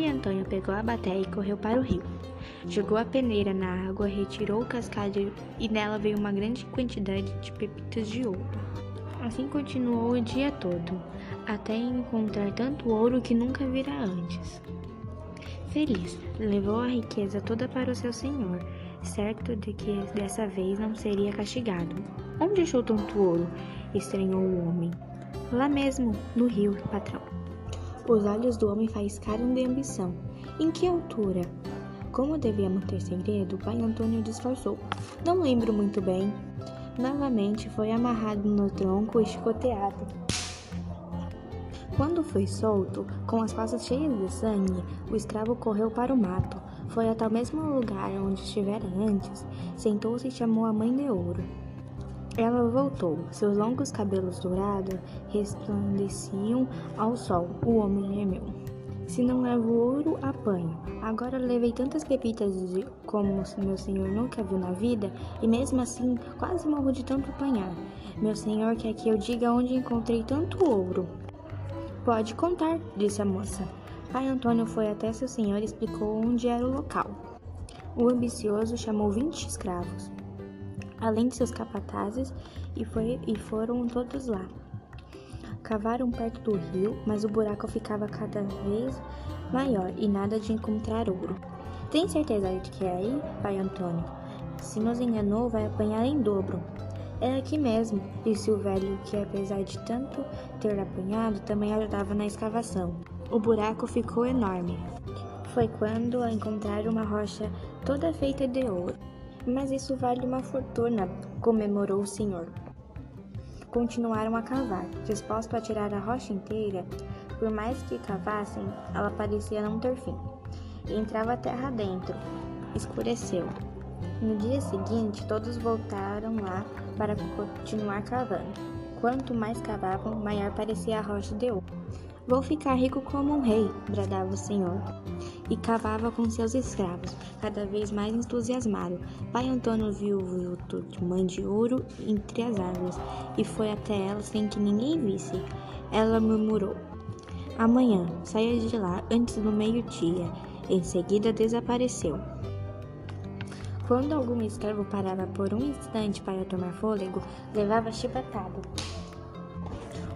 Pai Antônio pegou a bateia e correu para o rio. Jogou a peneira na água, retirou o cascalho e nela veio uma grande quantidade de pepitas de ouro. Assim continuou o dia todo, até encontrar tanto ouro que nunca vira antes. Feliz, levou a riqueza toda para o seu senhor, certo de que dessa vez não seria castigado. Onde achou tanto ouro? estranhou o homem. Lá mesmo, no rio, patrão. Os olhos do homem faiscaram de ambição. Em que altura? Como devia manter segredo, o pai Antônio disfarçou. Não lembro muito bem. Novamente foi amarrado no tronco e chicoteado. Quando foi solto, com as costas cheias de sangue, o escravo correu para o mato. Foi até o mesmo lugar onde estivera antes, sentou-se e chamou a mãe de ouro. Ela voltou. Seus longos cabelos dourados resplandeciam ao sol. O homem gemeu. Se não levo ouro, apanho. Agora levei tantas pepitas como meu senhor nunca viu na vida, e mesmo assim quase morro de tanto apanhar. Meu senhor quer que eu diga onde encontrei tanto ouro. Pode contar, disse a moça. Pai Antônio foi até seu senhor e explicou onde era o local. O ambicioso chamou vinte escravos além de seus capatazes, e, foi, e foram todos lá. Cavaram perto do rio, mas o buraco ficava cada vez maior e nada de encontrar ouro. Tem certeza de que é aí, pai Antônio? Se nos enganou, vai apanhar em dobro. É aqui mesmo, disse o velho, que apesar de tanto ter apanhado, também ajudava na escavação. O buraco ficou enorme. Foi quando encontraram uma rocha toda feita de ouro. Mas isso vale uma fortuna, comemorou o senhor. Continuaram a cavar, dispostos a tirar a rocha inteira. Por mais que cavassem, ela parecia não ter fim. Entrava terra dentro. Escureceu. No dia seguinte, todos voltaram lá para continuar cavando. Quanto mais cavavam, maior parecia a rocha de ouro. Vou ficar rico como um rei, bradava o senhor e cavava com seus escravos, cada vez mais entusiasmado. Pai Antônio viu o vulto de mãe de ouro entre as árvores e foi até ela sem que ninguém visse. Ela murmurou: Amanhã, saia de lá antes do meio-dia. Em seguida desapareceu. Quando algum escravo parava por um instante para tomar fôlego, levava chibatado.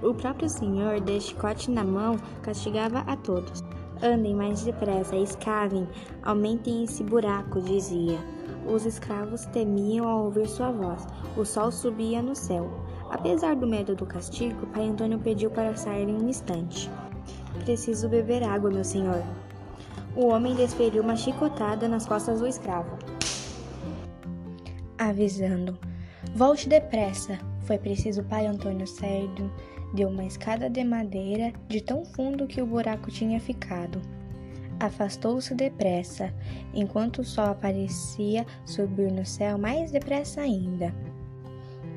O próprio senhor, de chicote na mão, castigava a todos. Andem mais depressa, escavem, aumentem esse buraco, dizia. Os escravos temiam ao ouvir sua voz. O sol subia no céu. Apesar do medo do castigo, pai Antônio pediu para sair em um instante. Preciso beber água, meu senhor. O homem desferiu uma chicotada nas costas do escravo, avisando: Volte depressa. Foi preciso pai Antônio sair de uma escada de madeira de tão fundo que o buraco tinha ficado. Afastou-se depressa, enquanto o sol aparecia subir no céu mais depressa ainda.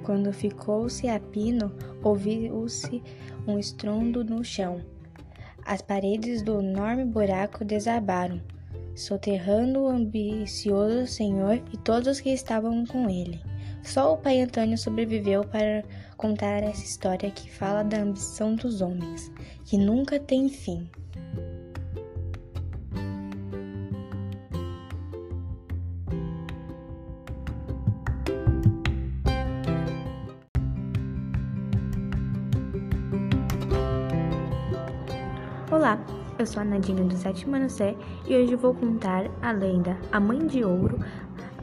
Quando ficou-se a pino, ouviu-se um estrondo no chão. As paredes do enorme buraco desabaram, soterrando o ambicioso senhor e todos que estavam com ele. Só o pai Antônio sobreviveu para contar essa história que fala da ambição dos homens, que nunca tem fim. Olá, eu sou a Nadine do sétimo ano C e hoje vou contar a lenda A Mãe de Ouro,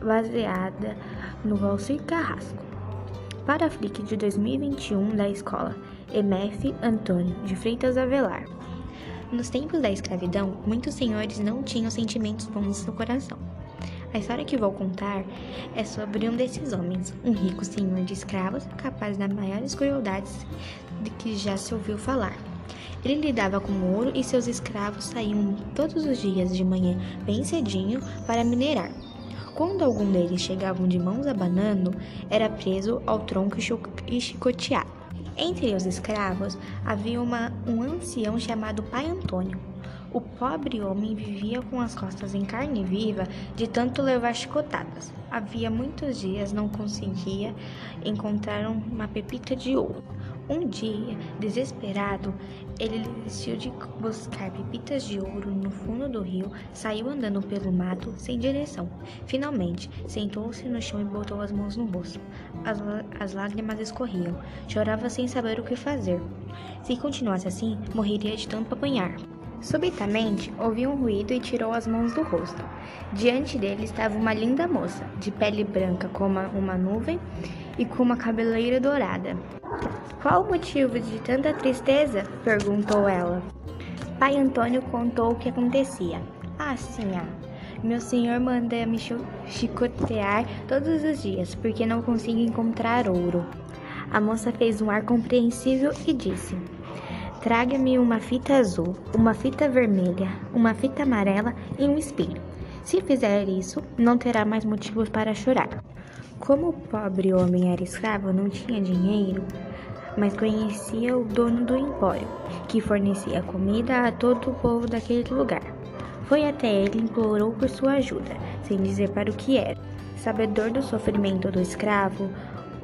baseada no Valcir Carrasco. Para a FLIC de 2021 da escola MF Antônio de Freitas Avelar. Nos tempos da escravidão, muitos senhores não tinham sentimentos bons no coração. A história que vou contar é sobre um desses homens, um rico senhor de escravos capaz das maiores crueldades de que já se ouviu falar. Ele lidava com ouro e seus escravos saíam todos os dias de manhã bem cedinho para minerar. Quando algum deles chegavam de mãos abanando, era preso ao tronco e chicoteado. Entre os escravos havia uma, um ancião chamado Pai Antônio. O pobre homem vivia com as costas em carne viva de tanto levar chicotadas. Havia muitos dias não conseguia encontrar uma pepita de ouro. Um dia, desesperado, ele desistiu de buscar pepitas de ouro no fundo do rio, saiu andando pelo mato sem direção. Finalmente, sentou-se no chão e botou as mãos no rosto. As, as lágrimas escorriam. Chorava sem saber o que fazer. Se continuasse assim, morreria de tanto apanhar. Subitamente, ouviu um ruído e tirou as mãos do rosto. Diante dele estava uma linda moça, de pele branca como uma nuvem e com uma cabeleira dourada. Qual o motivo de tanta tristeza? perguntou ela. Pai Antônio contou o que acontecia. Ah, sim, ah. Meu senhor manda me chicotear todos os dias porque não consigo encontrar ouro. A moça fez um ar compreensível e disse: Traga-me uma fita azul, uma fita vermelha, uma fita amarela e um espelho. Se fizer isso, não terá mais motivos para chorar. Como o pobre homem era escravo, não tinha dinheiro, mas conhecia o dono do empório, que fornecia comida a todo o povo daquele lugar. Foi até ele e implorou por sua ajuda, sem dizer para o que era. Sabedor do sofrimento do escravo,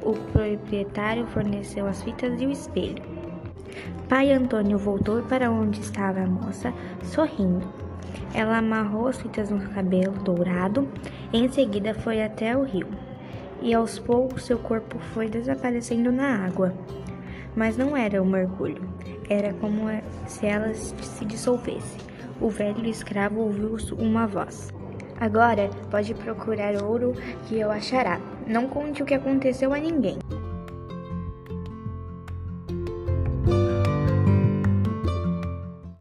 o proprietário forneceu as fitas e o espelho. Pai Antônio voltou para onde estava a moça, sorrindo. Ela amarrou as fitas no cabelo dourado, em seguida foi até o rio, e aos poucos seu corpo foi desaparecendo na água. Mas não era um mergulho, era como se ela se dissolvesse. O velho escravo ouviu uma voz. Agora pode procurar ouro que eu achará. Não conte o que aconteceu a ninguém.